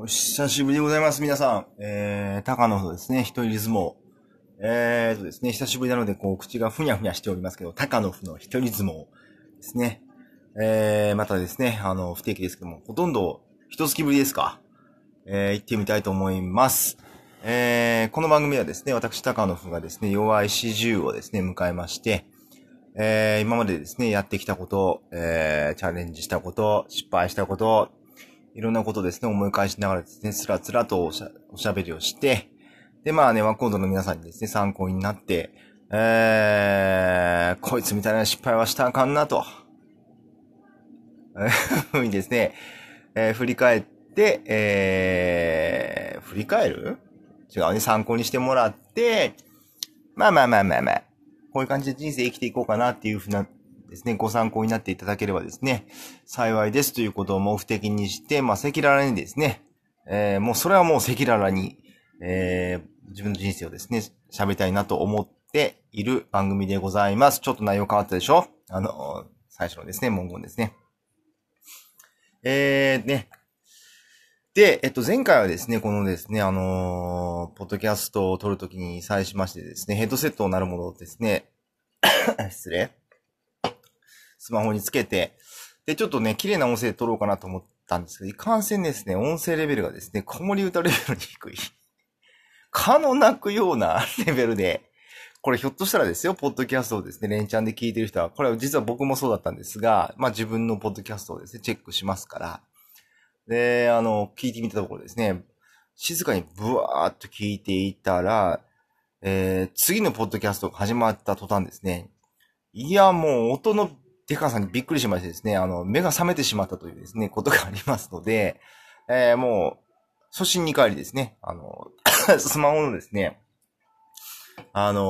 お久しぶりでございます、皆さん。えー、高野のですね、一人相撲。えーとですね、久しぶりなので、こう、口がふにゃふにゃしておりますけど、高野の一人相撲ですね。えー、またですね、あの、不定期ですけども、ほとんど、一月ぶりですか。えー、行ってみたいと思います。えー、この番組はですね、私、高野がですね、弱い四十をですね、迎えまして、えー、今までですね、やってきたこと、えー、チャレンジしたこと、失敗したこと、いろんなことですね、思い返しながらですね、つらつらとおしゃおしゃべりをして、で、まあね、ワコードの皆さんにですね、参考になって、えー、こいつみたいな失敗はしたあかんなと、ふうにですね、えー、振り返って、えー、振り返る？違うね、参考にしてもらって、まあまあまあまあまあ、こういう感じで人生生きていこうかなっていうふうなですね、ご参考になっていただければですね、幸いですということを目的にして、まあ、赤裸々にですね、えー、もうそれはもう赤裸々に、えー、自分の人生をですね、喋りたいなと思っている番組でございます。ちょっと内容変わったでしょ？あの、最初のですね、文言ですね。えー、ね。で、えっと、前回はですね、このですね、あのー、ポッドキャストを撮るときに際しましてですね、ヘッドセットをなるものをですね、失礼。スマホにつけて、で、ちょっとね、綺麗な音声で撮ろうかなと思ったんですけど、いかんせんですね、音声レベルがですね、子守歌レベルに低い。蚊の鳴くようなレベルで、これひょっとしたらですよ、ポッドキャストをですね、連チャンで聞いてる人は、これは実は僕もそうだったんですが、まあ自分のポッドキャストをですね、チェックしますから、で、あの、聞いてみたところですね、静かにブワーっと聞いていたら、えー、次のポッドキャストが始まった途端ですね、いや、もう音のデカさんにびっくりしましてですね、あの、目が覚めてしまったというですね、ことがありますので、えー、もう、初心に帰りですね、あの、スマホのですね、あのー、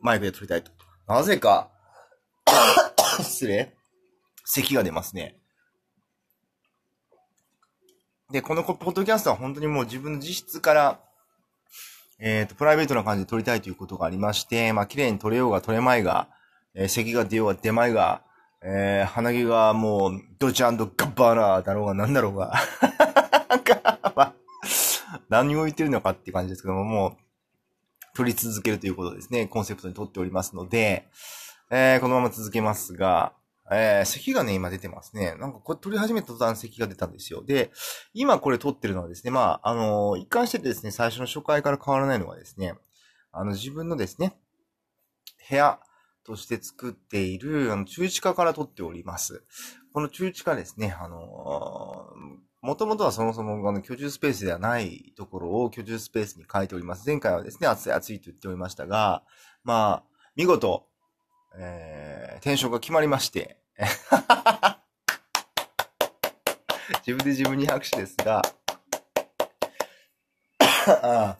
マイクで撮りたいと。なぜか、失礼咳が出ますね。で、このポッドキャストは本当にもう自分の自室から、えっ、ー、と、プライベートな感じで撮りたいということがありまして、まあ、綺麗に撮れようが撮れまいが、えー、咳が出ようが出まいが、えー、鼻毛がもう、ドチャンドガッバーナーだろうがなんだろうが、何を言ってるのかっていう感じですけども、もう、取り続けるということですね、コンセプトにとっておりますので、えー、このまま続けますが、えー、咳がね、今出てますね。なんかこれ撮り始めた途端咳が出たんですよ。で、今これ撮ってるのはですね、まあ、あのー、一貫しててですね、最初の初回から変わらないのはですね、あの、自分のですね、部屋、として作っている、あの、中地下から取っております。この中地下ですね、あのもともとはそもそもあの居住スペースではないところを居住スペースに変えております。前回はですね、暑い暑いと言っておりましたが、まあ、見事、えー、転職が決まりまして、自分で自分に拍手ですが、あ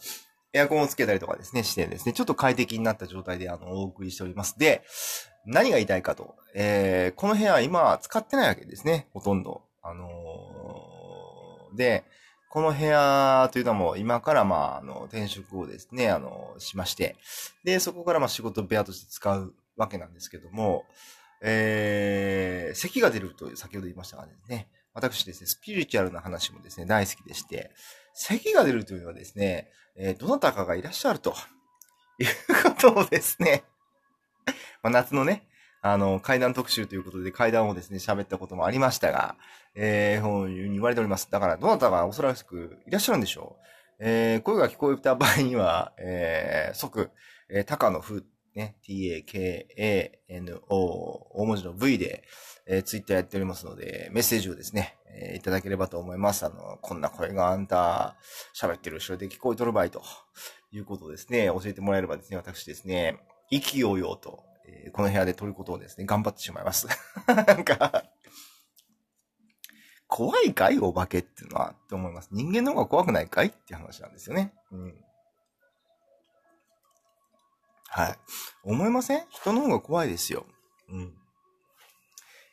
エアコンをつけたりとかですね、してですね、ちょっと快適になった状態であの、お送りしております。で、何が言いたいかと、えー、この部屋今使ってないわけですね、ほとんど。あのー、で、この部屋というのはもう今からまあ、あの、転職をですね、あの、しまして、で、そこからまあ仕事部屋として使うわけなんですけども、えー、咳が出ると先ほど言いましたがですね、私ですね、スピリチュアルな話もですね、大好きでして、咳が出るというのはですね、えー、どなたかがいらっしゃるということをですね、まあ、夏のね、あの、階段特集ということで階段をですね、喋ったこともありましたが、えー、こういうふうに言われております。だから、どなたがおそらくいらっしゃるんでしょう。えー、声が聞こえた場合には、えー、即、えー、高野風、ね、t-a-k-a-n-o、大文字の v で、えー、ツイッターやっておりますので、メッセージをですね、えー、いただければと思います。あの、こんな声があんた、喋ってる後ろで聞こえとる場合ということですね、教えてもらえればですね、私ですね、意気揚々と、えー、この部屋で撮ることをですね、頑張ってしまいます。なんか、怖いかい？お化けっていうのはって思います。人間の方が怖くないかい？って話なんですよね。うん。はい。思いません？人の方が怖いですよ。うん。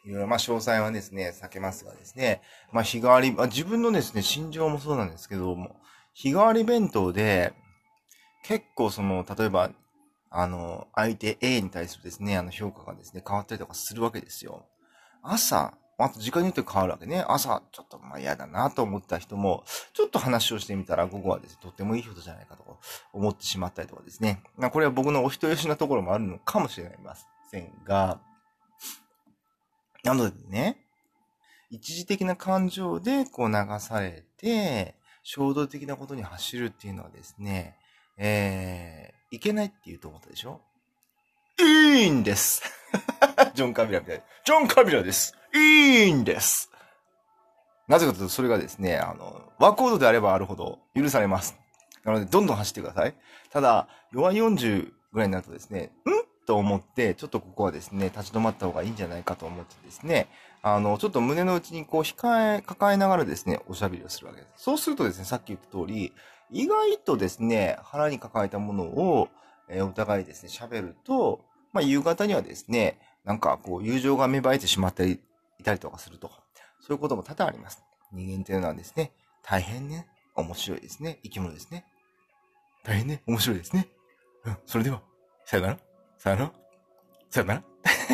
いろいろ、まあ、詳細はですね、避けますがですね、まあ、日替わり、自分のですね、心情もそうなんですけども、日替わり弁当で、結構その、例えば、あの、相手 A に対するですね、あの評価がですね、変わったりとかするわけですよ。朝、あと時間によって変わるわけね。朝、ちょっとまあ嫌だなと思った人も、ちょっと話をしてみたら午後はですね、とってもいいことじゃないかと思ってしまったりとかですね。まあこれは僕のお人よしなところもあるのかもしれませんが、なのでね、一時的な感情でこう流されて、衝動的なことに走るっていうのはですね、えー、いけないって言うと思ったでしょ？いいんですジョン・カビラみたいなジョン・カビラですいいんですなぜかというと、それがですね、あの、ワーコードであればあるほど許されます。なので、どんどん走ってください。ただ、弱40ぐらいになるとですね、ん？と思って、ちょっとここはですね、立ち止まった方がいいんじゃないかと思ってですね、あの、ちょっと胸の内にこう、控え、抱えながらですね、おしゃべりをするわけです。そうするとですね、さっき言った通り、意外とですね、腹に抱えたものを、えー、お互いですね、喋ると、まあ、夕方にはですね、なんかこう、友情が芽生えてしまったり、いたりとかすると。そういうことも多々あります。人間というのはですね、大変ね、面白いですね。生き物ですね。大変ね、面白いですね。うん、それでは、さよなら、さよなら、さよなら。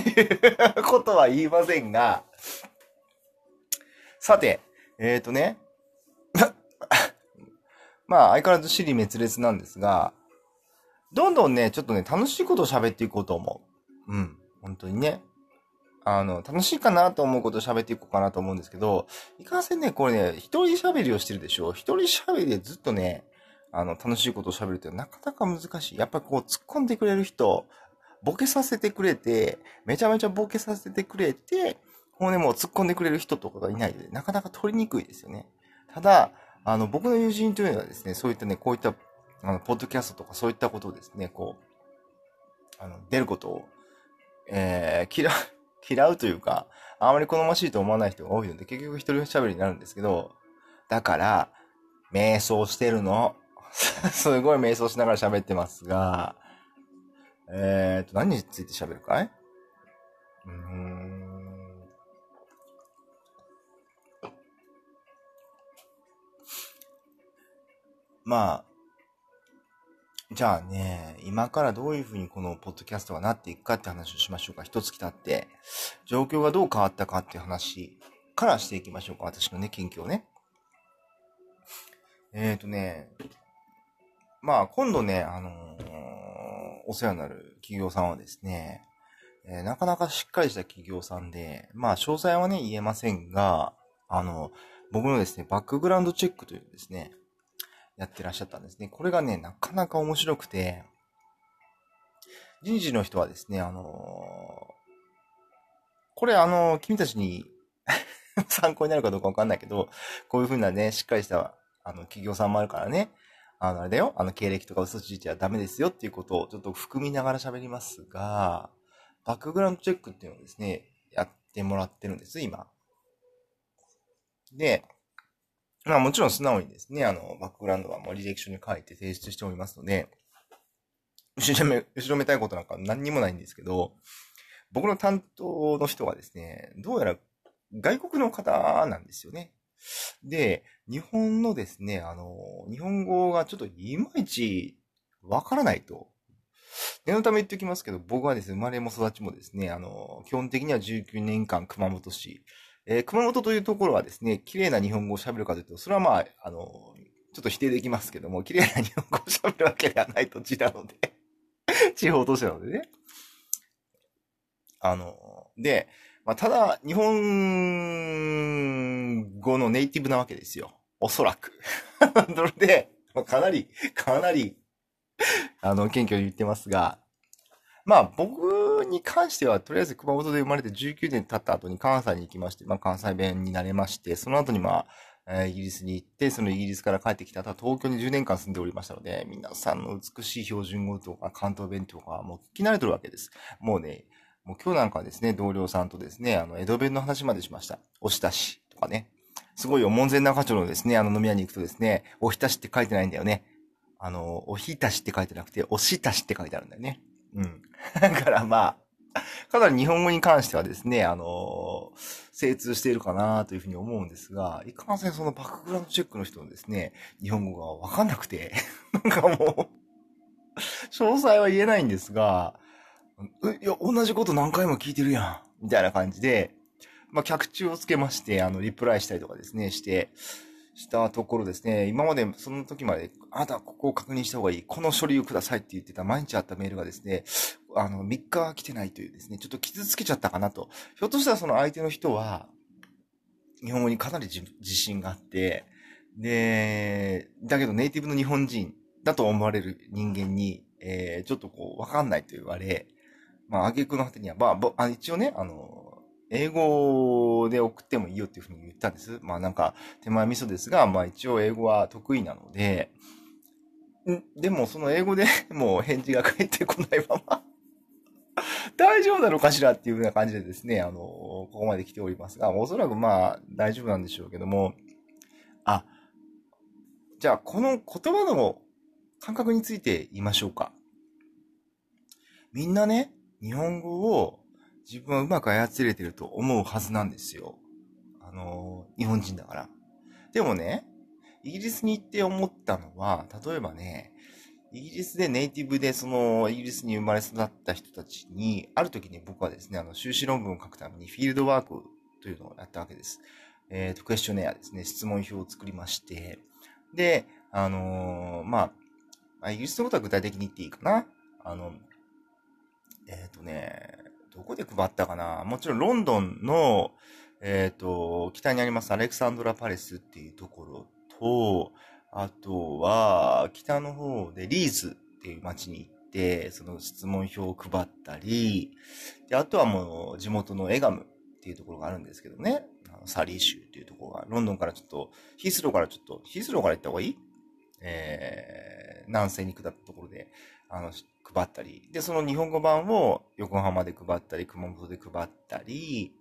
い うことは言いませんが、さて、えっ、ー、とね、まあ、相変わらず尻滅裂なんですが、どんどんね、ちょっとね、楽しいことを喋っていこうと思う。うん。本当にね。あの、楽しいかなと思うことを喋っていこうかなと思うんですけど、いかんせんね、これね、一人喋りをしてるでしょ一人喋りでずっとね、あの、楽しいことを喋るってなかなか難しい。やっぱこう、突っ込んでくれる人、ボケさせてくれて、めちゃめちゃボケさせてくれて、もうね、もう突っ込んでくれる人とかがいないので、なかなか取りにくいですよね。ただ、あの、僕の友人というのはですね、そういったね、こういった、あの、ポッドキャストとかそういったことをですね、こう、あの、出ることを、えー、嫌、嫌うというか、あまり好ましいと思わない人が多いので、結局一人喋りになるんですけど、だから、瞑想してるの。すごい瞑想しながら喋ってますが、えーと、何について喋るかい？うーん。まあ、じゃあね、今からどういうふうにこのポッドキャストがなっていくかって話をしましょうか。一月経って、状況がどう変わったかっていう話からしていきましょうか。私のね、近況ね。えっ、ー、とね、まあ、今度ね、あのー、お世話になる企業さんはですね、えー、なかなかしっかりした企業さんで、まあ、詳細はね、言えませんが、あの、僕のですね、バックグラウンドチェックというですね、やってらっしゃったんですね。これがね、なかなか面白くて、人事の人はですね、あのー、これあのー、君たちに 参考になるかどうかわかんないけど、こういうふうなね、しっかりした、あの、企業さんもあるからね、あの、あれだよ、あの、経歴とか嘘ついちゃダメですよっていうことをちょっと含みながら喋りますが、バックグラウンドチェックっていうのをですね、やってもらってるんです、今。で、まあもちろん素直にですね、あの、バックグラウンドはもう履歴書に書いて提出しておりますので、後ろめ、後ろめたいことなんか何にもないんですけど、僕の担当の人はですね、どうやら外国の方なんですよね。で、日本のですね、あの、日本語がちょっといまいちわからないと。念のため言っておきますけど、僕はですね、生まれも育ちもですね、あの、基本的には19年間熊本市、えー、熊本というところはですね、綺麗な日本語を喋るかというと、それはまあ、あの、ちょっと否定できますけども、綺麗な日本語を喋るわけではない土地なので 地方都市なのでね。あの、で、まあ、ただ、日本語のネイティブなわけですよ。おそらく。それで、かなり、かなり、あの、謙虚に言ってますが、まあ僕に関しては、とりあえず熊本で生まれて19年経った後に関西に行きまして、まあ関西弁になれまして、その後にまあ、えー、イギリスに行って、そのイギリスから帰ってきた後、東京に10年間住んでおりましたので、皆さんの美しい標準語とか関東弁とか、もう聞き慣れてるわけです。もうね、もう今日なんかはですね、同僚さんとですね、あの、江戸弁の話までしました。おひたしとかね。すごいよ、門前仲町のですね、あの飲み屋に行くとですね、おひたしって書いてないんだよね。あの、おひたしって書いてなくて、おしたしって書いてあるんだよね。うん。だからまあ、かなり日本語に関してはですね、あの精通しているかなというふうに思うんですが、いかんせんそのバックグラウンドチェックの人のですね、日本語がわかんなくて、なんかもう詳細は言えないんですが、いや、同じこと何回も聞いてるやん、みたいな感じで、まあ、客中をつけまして、あの、リプライしたりとかですね、して、したところですね、今までその時まで、あなたはここを確認した方がいい、この書類をくださいって言ってた毎日あったメールがですね、あの、3日来てないというですね、ちょっと傷つけちゃったかなと。ひょっとしたらその相手の人は、日本語にかなり自信があって、で、だけどネイティブの日本人だと思われる人間に、えー、ちょっとこう、わかんないと言われ、まあ、挙句の果てには、まあ、一応ね、あの、英語で送ってもいいよっていうふうに言ったんです。まあなんか、手前味噌ですが、まあ一応英語は得意なので、ん？でもその英語で もう返事が返ってこないまま大丈夫なのかしらっていうような感じでですね、あの、ここまで来ておりますが、おそらくまあ大丈夫なんでしょうけども、あ、じゃあこの言葉の感覚について言いましょうか。みんなね、日本語を自分はうまく操れてると思うはずなんですよ。あの、日本人だから。でもね、イギリスに行って思ったのは、例えばね、イギリスでネイティブでそのイギリスに生まれ育った人たちに、ある時に僕はですね、あの修士論文を書くためにフィールドワークというのをやったわけです。えっ、ー、と、クエスチョネアですね、質問表を作りまして、で、あのー、まあ、イギリスのことは具体的に言っていいかな。あの、えっ、ー、とね、どこで配ったかな？もちろんロンドンの、えっ、ー、と、北にありますアレクサンドラ・パレスっていうところと、あとは、北の方でリーズっていう街に行って、その質問票を配ったり、で、あとはもう地元のエガムっていうところがあるんですけどね、あのサリー州っていうところが、ロンドンからちょっと、ヒースローからちょっと、ヒースローから行った方がいい？えー、南西に下ったところで、あの、配ったり、で、その日本語版を横浜で配ったり、熊本で配ったり、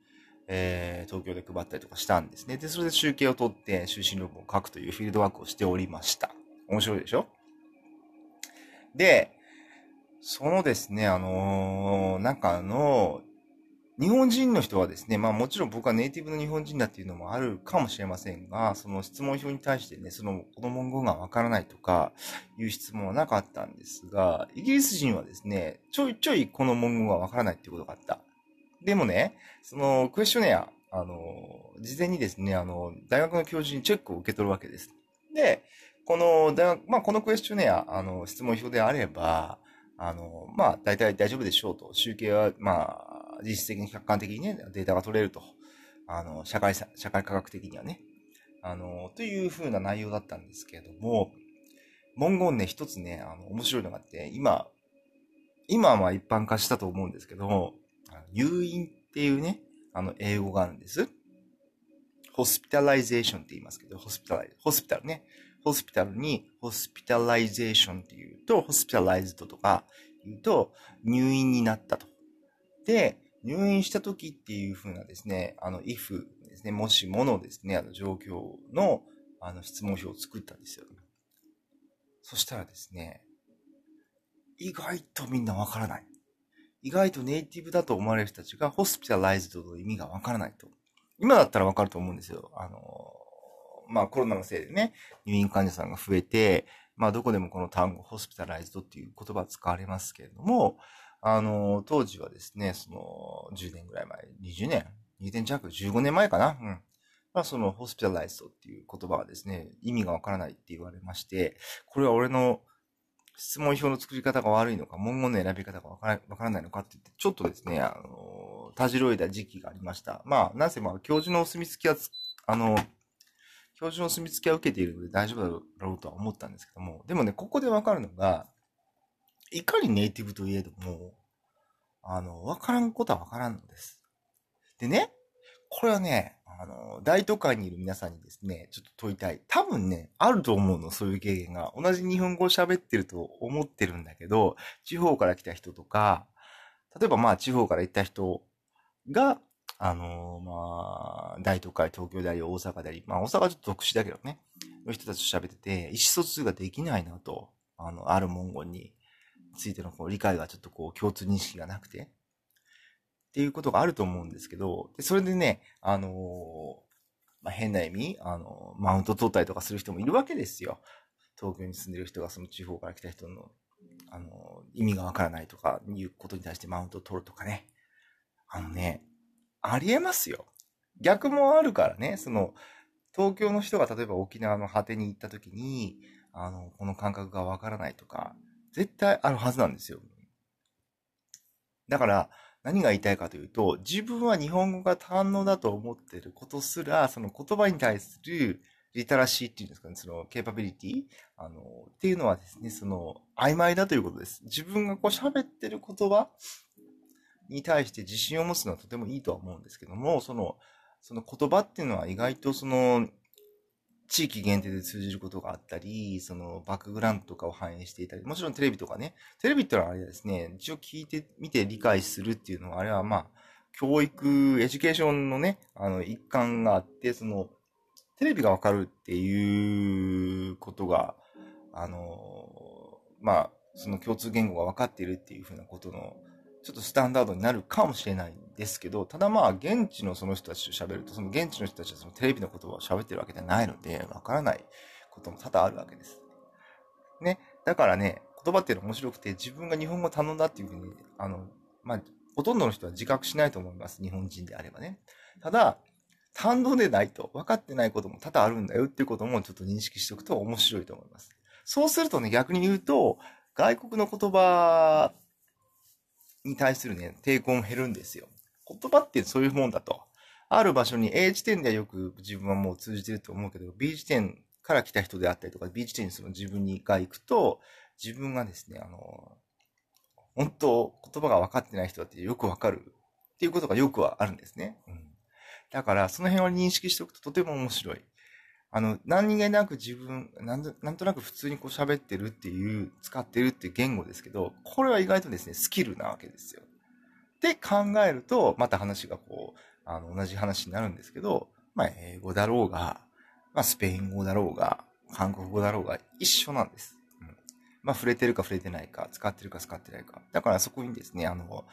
えー、東京で配ったりとかしたんですね。で、それで集計を取って終身論文を書くというフィールドワークをしておりました。面白いでしょ？で、そのですね、あのー、中の、日本人の人はですね、まあもちろん僕はネイティブの日本人だっていうのもあるかもしれませんが、その質問票に対してね、その子供語がわからないとかいう質問はなかったんですが、イギリス人はですね、ちょいちょいこの文言がわからないっていうことがあった。でもね、そのクエスチョネア、あの、事前にですね、あの、大学の教授にチェックを受け取るわけです。で、この大学、まあこのクエスチョネア、あの、質問票であれば、あの、まあ大体大丈夫でしょうと、集計は、まあ、実質的に客観的にね、データが取れると。あの、社会、社会科学的にはね。あの、という風な内容だったんですけれども、文言ね、一つね、あの、面白いのがあって、今、今はまあ一般化したと思うんですけども、誘引っていうね、あの、英語があるんです。ホスピタライゼーションって言いますけど、ホスピタライ、ホスピタルね。ホスピタルに、ホスピタライゼーションって言うと、ホスピタライズドとか言うと、入院になったと。で、入院した時っていう風なですね、あの、if ですね、もしものですね、あの、状況の、あの、質問表を作ったんですよ。そしたらですね、意外とみんなわからない。意外とネイティブだと思われる人たちが、ホスピタライズドの意味がわからないと。今だったらわかると思うんですよ。あの、まあコロナのせいでね、入院患者さんが増えて、まあどこでもこの単語、ホスピタライズドっていう言葉使われますけれども、あの、当時はですね、その、10年ぐらい前、20年20年弱 ?15 年前かなうん。まあ、その、ホスピタライズドっていう言葉はですね、意味がわからないって言われまして、これは俺の質問表の作り方が悪いのか、文言の選び方がわからわからないのかって言って、ちょっとですね、あの、たじろいだ時期がありました。まあ、なぜまあ、教授のお墨付きは、あの、教授のお墨付きは受けているので大丈夫だろうとは思ったんですけども、でもね、ここでわかるのが、いかにネイティブといえども、あの、わからんことはわからんのです。でね、これはね、あの、大都会にいる皆さんにですね、ちょっと問いたい。多分ね、あると思うの、そういう経験が。同じ日本語を喋ってると思ってるんだけど、地方から来た人とか、例えばまあ地方から行った人が、あのまあ、大都会、東京であり、大阪であり、まあ大阪はちょっと特殊だけどね、の人たちと喋ってて、意思疎通ができないなと、あの、ある文言に。ついてのこう理解がちょっとこう共通認識がなくて、っていうことがあると思うんですけど、でそれでね、あのー、まあ、変な意味、あのー、マウント取ったりとかする人もいるわけですよ。東京に住んでる人がその地方から来た人の、あのー、意味がわからないとかいうことに対してマウントを取るとかね。あのね、ありえますよ。逆もあるからね、その、東京の人が例えば沖縄の果てに行った時に、あの、この感覚がわからないとか、絶対あるはずなんですよ。だから、何が言いたいかというと、自分は日本語が堪能だと思っていることすら、その言葉に対するリタラシーっていうんですかね、そのケーパビリティあの、っていうのはですね、その曖昧だということです。自分がこう喋ってる言葉に対して自信を持つのはとてもいいとは思うんですけども、その、その言葉っていうのは意外とその、地域限定で通じることがあったり、そのバックグラウンドとかを反映していたり、もちろんテレビとかね、テレビってのはあれですね、一応聞いてみて理解するっていうのは、あれはまあ、教育、 education のね、あの、一環があって、その、テレビがわかるっていうことが、あの、まあ、その共通言語が分かっているっていうふうなことの、ちょっとスタンダードになるかもしれないですけど、ただまあ、現地のその人たちと喋ると、その現地の人たちはそのテレビの言葉を喋ってるわけではないので、わからないことも多々あるわけです。ね。だからね、言葉っていうのは面白くて、自分が日本語を頼んだっていうふうに、あの、まあ、ほとんどの人は自覚しないと思います。日本人であればね。ただ、単語でないと分かってないことも多々あるんだよっていうこともちょっと認識しておくと面白いと思います。そうするとね、逆に言うと、外国の言葉に対するね、抵抗も減るんですよ。言葉ってそういうもんだと。ある場所に A 地点ではよく自分はもう通じてると思うけど、B 地点から来た人であったりとか、B 地点にその自分にが行くと、自分がですね、あの、本当言葉が分かってない人だってよくわかるっていうことがよくはあるんですね。うん。だから、その辺を認識しておくととても面白い。あの、何気なく自分、なんなんとなく普通にこう喋ってるっていう、使ってるっていう言語ですけど、これは意外とですね、スキルなわけですよ。って考えると、また話がこう、あの、同じ話になるんですけど、まあ、英語だろうが、まあ、スペイン語だろうが、韓国語だろうが、一緒なんです。うん。まあ、触れてるか触れてないか、使ってるか使ってないか。だからそこにですね、あの、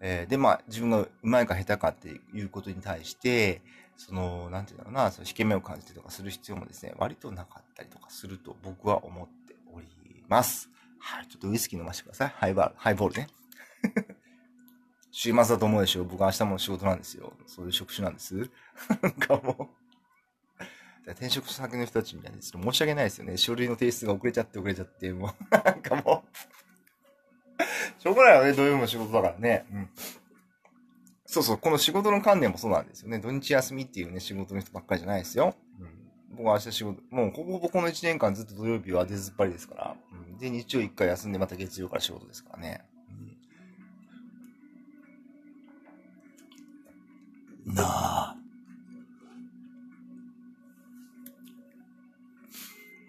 えー、で、まあ、自分がうまいか下手かっていうことに対して、その、なんていうんだろうな、その引け目を感じてとかする必要もですね、割となかったりとかすると僕は思っております。はい、ちょっとウイスキー飲ませてください。ハイバール、ハイボールね。週末だと思うでしょ僕は明日も仕事なんですよ。そういう職種なんです。なんかもう転職先の人たちにはね、ちょっと申し訳ないですよね。書類の提出が遅れちゃって遅れちゃって、もう、なんかもうしょうがないよね、土曜日の仕事だからね。うん。そうそう、この仕事の観念もそうなんですよね。土日休みっていうね、仕事の人ばっかりじゃないですよ。うん。僕は明日仕事、もうほぼほぼこの1年間ずっと土曜日は出ずっぱりですから。うん。で、日曜1回休んでまた月曜から仕事ですからね。うん。なあ。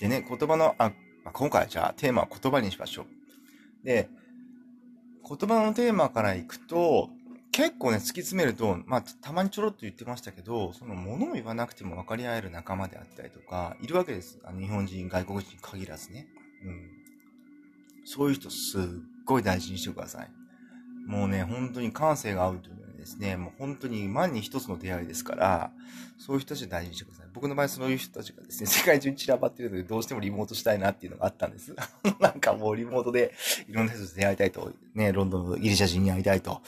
でね、言葉の、あ、今回じゃあテーマは言葉にしましょう。で、言葉のテーマからいくと、結構ね、突き詰めると、まあ、たまにちょろっと言ってましたけど、その物を言わなくても分かり合える仲間であったりとか、いるわけです。あの日本人、外国人に限らずね。うん。そういう人すっごい大事にしてください。もうね、本当に感性が合うというのはですね、もう本当に万に一つの出会いですから、そういう人たちを大事にしてください。僕の場合そういう人たちがですね、世界中に散らばってるので、どうしてもリモートしたいなっていうのがあったんです。なんかもうリモートでいろんな人と出会いたいと、ね、ロンドンのギリシャ人に会いたいと、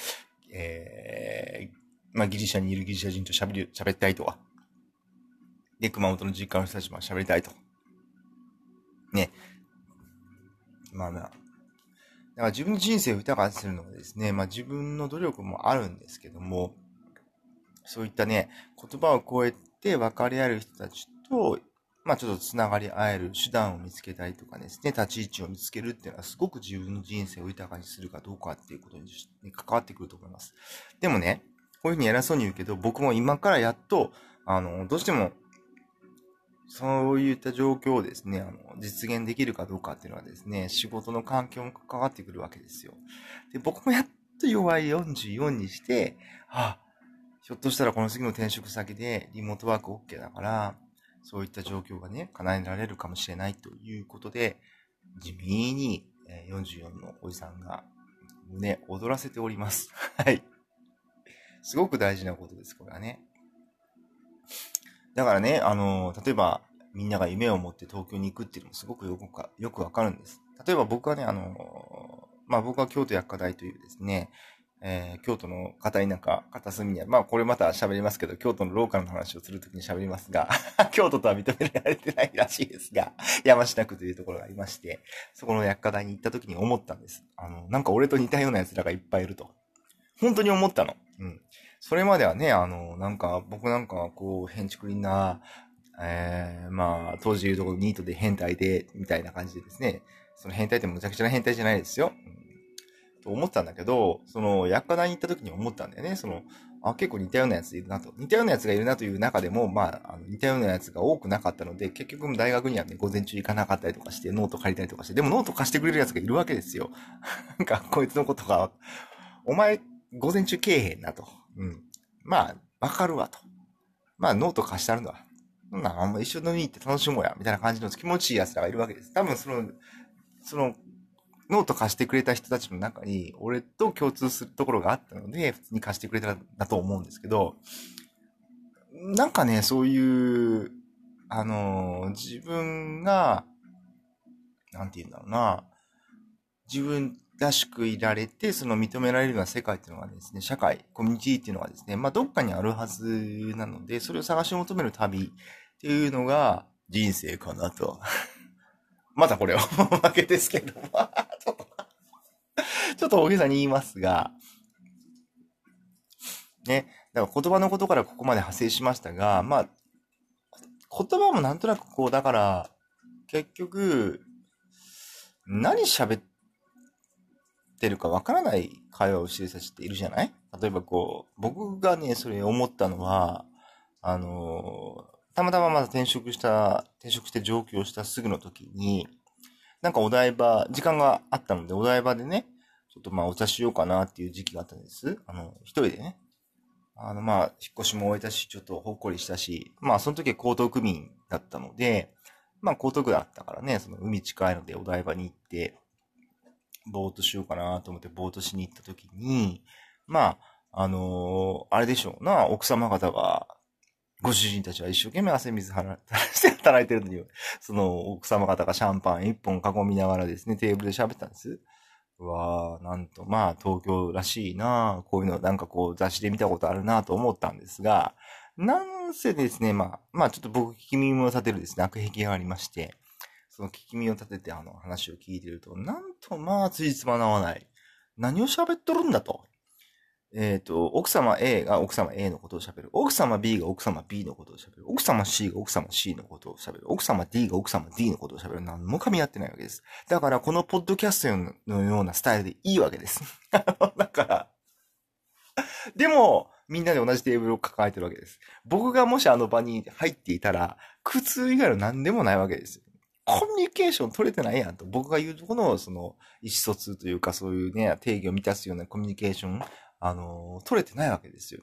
えー、まあ、ギリシャにいるギリシャ人と喋り、喋りたいとは。で、熊本の実家の人たちも喋りたいと。ね。まあまあ。だから自分の人生を豊かにするのはですね、まあ自分の努力もあるんですけども、そういったね、言葉を超えて分かり合える人たちとまあちょっと繋がり合える手段を見つけたりとかですね、立ち位置を見つけるっていうのはすごく自分の人生を豊かにするかどうかっていうことに関わってくると思います。でもね、こういうふうに偉そうに言うけど、僕も今からやっと、あの、どうしても、そういった状況をですね、あの、実現できるかどうかっていうのはですね、仕事の環境も関わってくるわけですよ。で、僕もやっと弱い44にして、あ、ひょっとしたらこの次の転職先でリモートワーク OK だから、そういった状況がね、叶えられるかもしれないということで、地味に44のおじさんが胸躍らせております。はい。すごく大事なことです、これはね。だからね、あの、例えば、みんなが夢を持って東京に行くっていうのもすごくよくかよくわかるんです。例えば僕はね、あの、まあ僕は京都薬科大というですね、えー、京都の片田舎、片隅にある。まあ、これまた喋りますけど、京都のローカルの話をするときに喋りますが、京都とは認められてないらしいですが、山下区というところがありまして、そこの薬科大に行ったときに思ったんです。あの、なんか俺と似たような奴らがいっぱいいると。本当に思ったの。うん。それまではね、あの、なんか、僕なんかこう、変築林な、えー、まあ、当時言うところニートで変態で、みたいな感じでですね、その変態ってむちゃくちゃな変態じゃないですよ。うんと思ったんだけど、その、薬科大に行った時に思ったんだよね。その、あ、結構似たようなやついるなと。似たようなやつがいるなという中でも、まあ、あの似たようなやつが多くなかったので、結局大学にはね、午前中行かなかったりとかして、ノート借りたりとかして、でもノート貸してくれるやつがいるわけですよ。なんか、こいつのことが、お前、午前中けえへんなと。うん。まあ、わかるわと。まあ、ノート貸してやるわ。そんな、あんま一緒に行って楽しもうや、みたいな感じの気持ちいい奴らがいるわけです。多分、その、その、ノート貸してくれた人たちの中に、俺と共通するところがあったので、普通に貸してくれたんだと思うんですけど、なんかね、そういう、あの、自分が、なんて言うんだろうな、自分らしくいられて、その認められるような世界っていうのがですね、社会、コミュニティっていうのがですね、まあ、どっかにあるはずなので、それを探し求める旅っていうのが人生かなと。またこれは 負けですけど、ちょっと、大げさに言いますが、ね、だから言葉のことからここまで派生しましたが、まあ、言葉もなんとなくこう、だから、結局、何喋ってるかわからない会話をしてる人たちっているじゃない？例えばこう、僕がね、それ思ったのは、あのたまたままだ転職した、転職して上京したすぐの時に、なんかお台場、時間があったので、お台場でね、ちょっとまあお茶しようかなっていう時期があったんです。あの、一人でね。あのまあ、引っ越しも終えたし、ちょっとほっこりしたし、まあその時は江東区民だったので、まあ江東区だったからね、その海近いのでお台場に行って、ぼーっとしようかなと思ってぼーっとしに行った時に、まあ、あのー、あれでしょうな、奥様方がご主人たちは一生懸命汗水払して働いてるのに、その奥様方がシャンパン一本囲みながらですね、テーブルで喋ったんです。うわぁ、なんと、まあ、東京らしいなこういうのなんかこう雑誌で見たことあるなと思ったんですが、なんせですね、まあ、まあちょっと僕聞き耳を立てるですね、悪癖がありまして、その聞き耳を立ててあの話を聞いてると、なんとまあついつまなわない。何を喋っとるんだと。えっ、ー、と、奥様 A が奥様 A のことを喋る。奥様 B が奥様 B のことを喋る。奥様 C が奥様 C のことを喋る。奥様 D が奥様 D のことを喋る。何も噛み合ってないわけです。だからこのポッドキャストのようなスタイルでいいわけです。だから、でも、みんなで同じテーブルを抱えてるわけです。僕がもしあの場に入っていたら、苦痛以外の何でもないわけです。コミュニケーション取れてないやんと。僕が言うとこの、その、意思疎通というか、そういうね、定義を満たすようなコミュニケーションあの、取れてないわけですよ。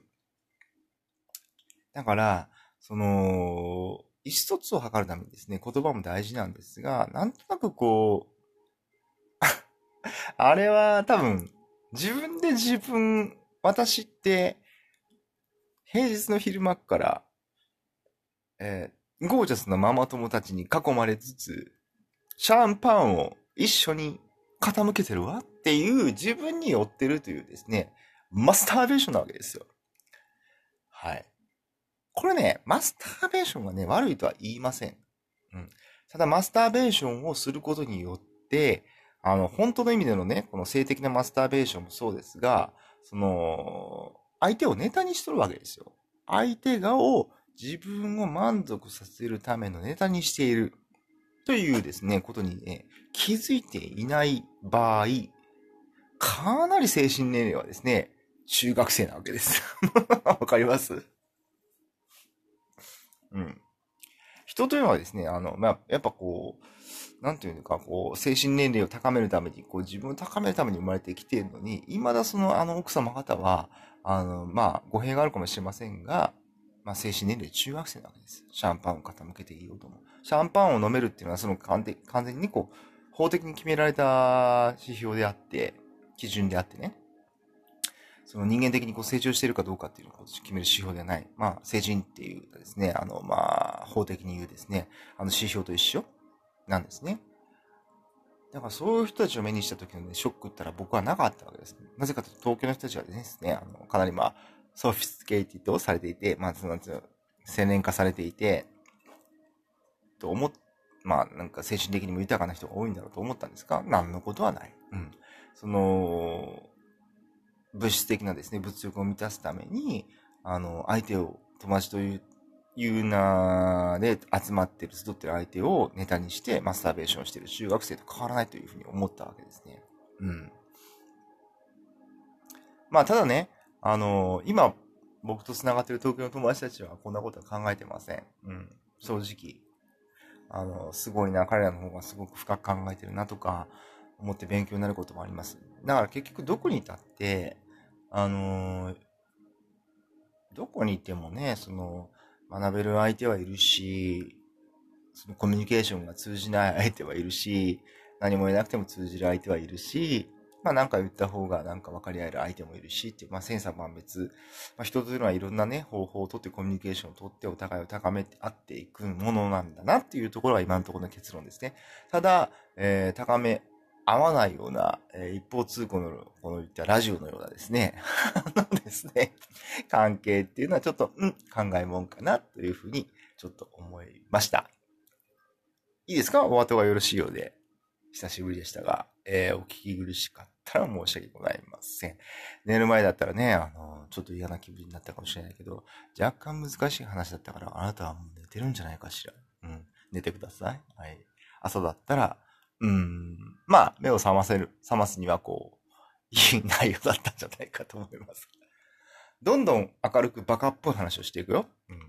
だから、その、意思疎通を図るためにですね、言葉も大事なんですが、なんとなくこう、あれは多分、自分で自分、私って、平日の昼間から、えー、ゴージャスなママ友たちに囲まれつつ、シャンパンを一緒に傾けてるわっていう自分に寄ってるというですね、マスターベーションなわけですよ。はい。これね、マスターベーションがね、悪いとは言いません。うん。ただ、マスターベーションをすることによって、あの、本当の意味でのね、この性的なマスターベーションもそうですが、その、相手をネタにしとるわけですよ。相手がを自分を満足させるためのネタにしているというですね、ことにね、気づいていない場合、かなり精神年齢はですね、中学生なわけです。わかります？うん。人というのはですね、あの、まあ、やっぱこう、なんていうのか、こう、精神年齢を高めるために、こう、自分を高めるために生まれてきているのに、未だその、あの、奥様方は、あの、まあ、語弊があるかもしれませんが、まあ、精神年齢中学生なわけです。シャンパンを傾けていようとも。シャンパンを飲めるっていうのは、その完全にこう、法的に決められた指標であって、基準であってね。その人間的にこう成長しているかどうかっていうのを決める指標ではない。まあ、成人っていうですね、あの、まあ、法的に言うですね、あの指標と一緒なんですね。だからそういう人たちを目にした時のね、ショックったら僕はなかったわけです。なぜかというと東京の人たちはですね、あの、かなりまあ、ソフィスケイティッドされていて、まあ、その、青年化されていて、と思っ、まあ、なんか精神的にも豊かな人が多いんだろうと思ったんですか何のことはない。うん。その、物質的なですね、物欲を満たすために、あの、相手を友達という、いう名で集まってる、集ってる相手をネタにしてマスターベーションしてる中学生と変わらないというふうに思ったわけですね。うん。まあ、ただね、あの、今、僕と繋がってる東京の友達たちはこんなことは考えてません。うん。正直。あの、すごいな、彼らの方がすごく深く考えてるなとか、思って勉強になることもあります。だから結局どこにいたって、あのどこにいてもね、その、学べる相手はいるし、そのコミュニケーションが通じない相手はいるし、何も言えなくても通じる相手はいるし、まあなんか言った方がなんか分かり合える相手もいるしっていう、まあ千差万別、まあ人というのはいろんなね、方法をとってコミュニケーションをとってお互いを高めて合っていくものなんだなっていうところが今のところの結論ですね。ただ、えー、高め合わないような、えー、一方通行の、この言ったラジオのようなですね、あのですね、関係っていうのはちょっと、うん、考えもんかなというふうにちょっと思いました。いいですか？お後がよろしいようで。久しぶりでしたが、えー、お聞き苦しかったら申し訳ございません。寝る前だったらね、あの、ちょっと嫌な気分になったかもしれないけど、若干難しい話だったから、あなたはもう寝てるんじゃないかしら。うん。寝てください。はい。朝だったら、うん。まあ、目を覚ませる、覚ますにはこう、い い内容だったんじゃないかと思います。どんどん明るくバカっぽい話をしていくよ。うん。